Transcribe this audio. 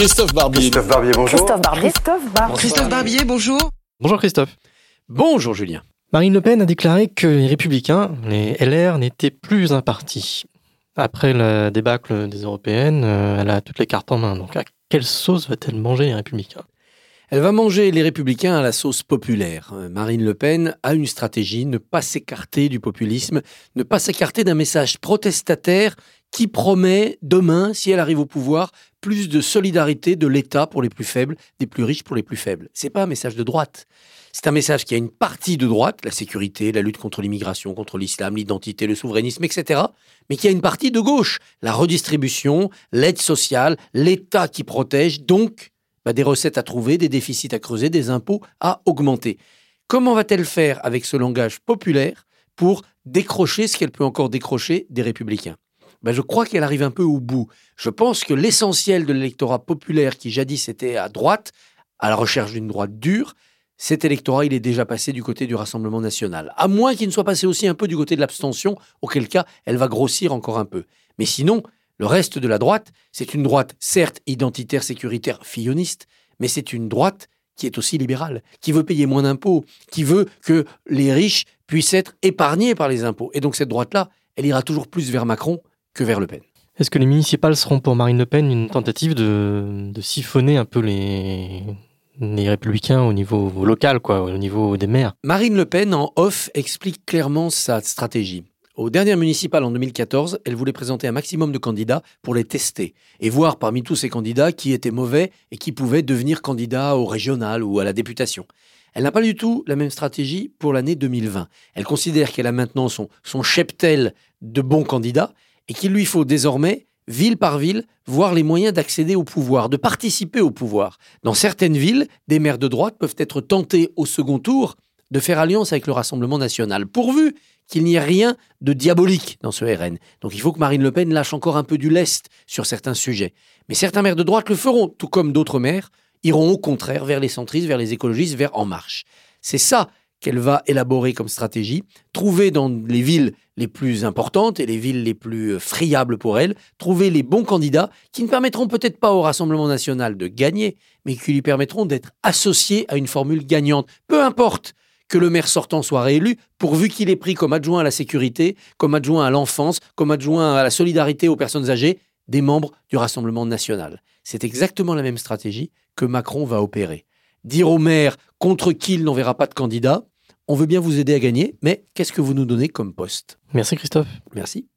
Christophe Barbier. Christophe Barbier, bonjour. Christophe Barbier. Christophe Barbier. Christophe Barbier, bonjour. Bonjour Christophe. Bonjour Julien. Marine Le Pen a déclaré que les Républicains, les LR, n'étaient plus un parti. Après la débâcle des Européennes, euh, elle a toutes les cartes en main. Donc à quelle sauce va-t-elle manger les Républicains? Elle va manger les Républicains à la sauce populaire. Euh, Marine Le Pen a une stratégie, ne pas s'écarter du populisme, ne pas s'écarter d'un message protestataire qui promet demain, si elle arrive au pouvoir, plus de solidarité de l'État pour les plus faibles, des plus riches pour les plus faibles. C'est pas un message de droite. C'est un message qui a une partie de droite, la sécurité, la lutte contre l'immigration, contre l'islam, l'identité, le souverainisme, etc. Mais qui a une partie de gauche, la redistribution, l'aide sociale, l'État qui protège, donc bah, des recettes à trouver, des déficits à creuser, des impôts à augmenter. Comment va-t-elle faire avec ce langage populaire pour décrocher ce qu'elle peut encore décrocher des républicains? Ben, je crois qu'elle arrive un peu au bout. Je pense que l'essentiel de l'électorat populaire qui jadis était à droite, à la recherche d'une droite dure, cet électorat, il est déjà passé du côté du Rassemblement national. À moins qu'il ne soit passé aussi un peu du côté de l'abstention, auquel cas elle va grossir encore un peu. Mais sinon, le reste de la droite, c'est une droite certes identitaire, sécuritaire, filloniste, mais c'est une droite qui est aussi libérale, qui veut payer moins d'impôts, qui veut que les riches puissent être épargnés par les impôts. Et donc cette droite-là, elle ira toujours plus vers Macron que vers Le Pen. Est-ce que les municipales seront pour Marine Le Pen une tentative de, siphonner un peu les, les républicains au niveau local, quoi, au niveau des maires? Marine Le Pen, en off, explique clairement sa stratégie. Aux dernières municipales en 2014, elle voulait présenter un maximum de candidats pour les tester et voir parmi tous ces candidats qui étaient mauvais et qui pouvaient devenir candidats au régional ou à la députation. Elle n'a pas du tout la même stratégie pour l'année 2020. Elle considère qu'elle a maintenant son, son cheptel de bons candidats et qu'il lui faut désormais, ville par ville, voir les moyens d'accéder au pouvoir, de participer au pouvoir. Dans certaines villes, des maires de droite peuvent être tentés au second tour de faire alliance avec le Rassemblement national, pourvu qu'il n'y ait rien de diabolique dans ce RN. Donc il faut que Marine Le Pen lâche encore un peu du lest sur certains sujets. Mais certains maires de droite le feront, tout comme d'autres maires iront au contraire vers les centristes, vers les écologistes, vers En Marche. C'est ça qu'elle va élaborer comme stratégie, trouver dans les villes les plus importantes et les villes les plus euh, friables pour elle, trouver les bons candidats qui ne permettront peut-être pas au Rassemblement national de gagner, mais qui lui permettront d'être associés à une formule gagnante. Peu importe que le maire sortant soit réélu, pourvu qu'il ait pris comme adjoint à la sécurité, comme adjoint à l'enfance, comme adjoint à la solidarité aux personnes âgées, des membres du Rassemblement national. C'est exactement la même stratégie que Macron va opérer. Dire au maire contre qui il n'enverra pas de candidat, on veut bien vous aider à gagner, mais qu'est-ce que vous nous donnez comme poste? Merci Christophe. Merci.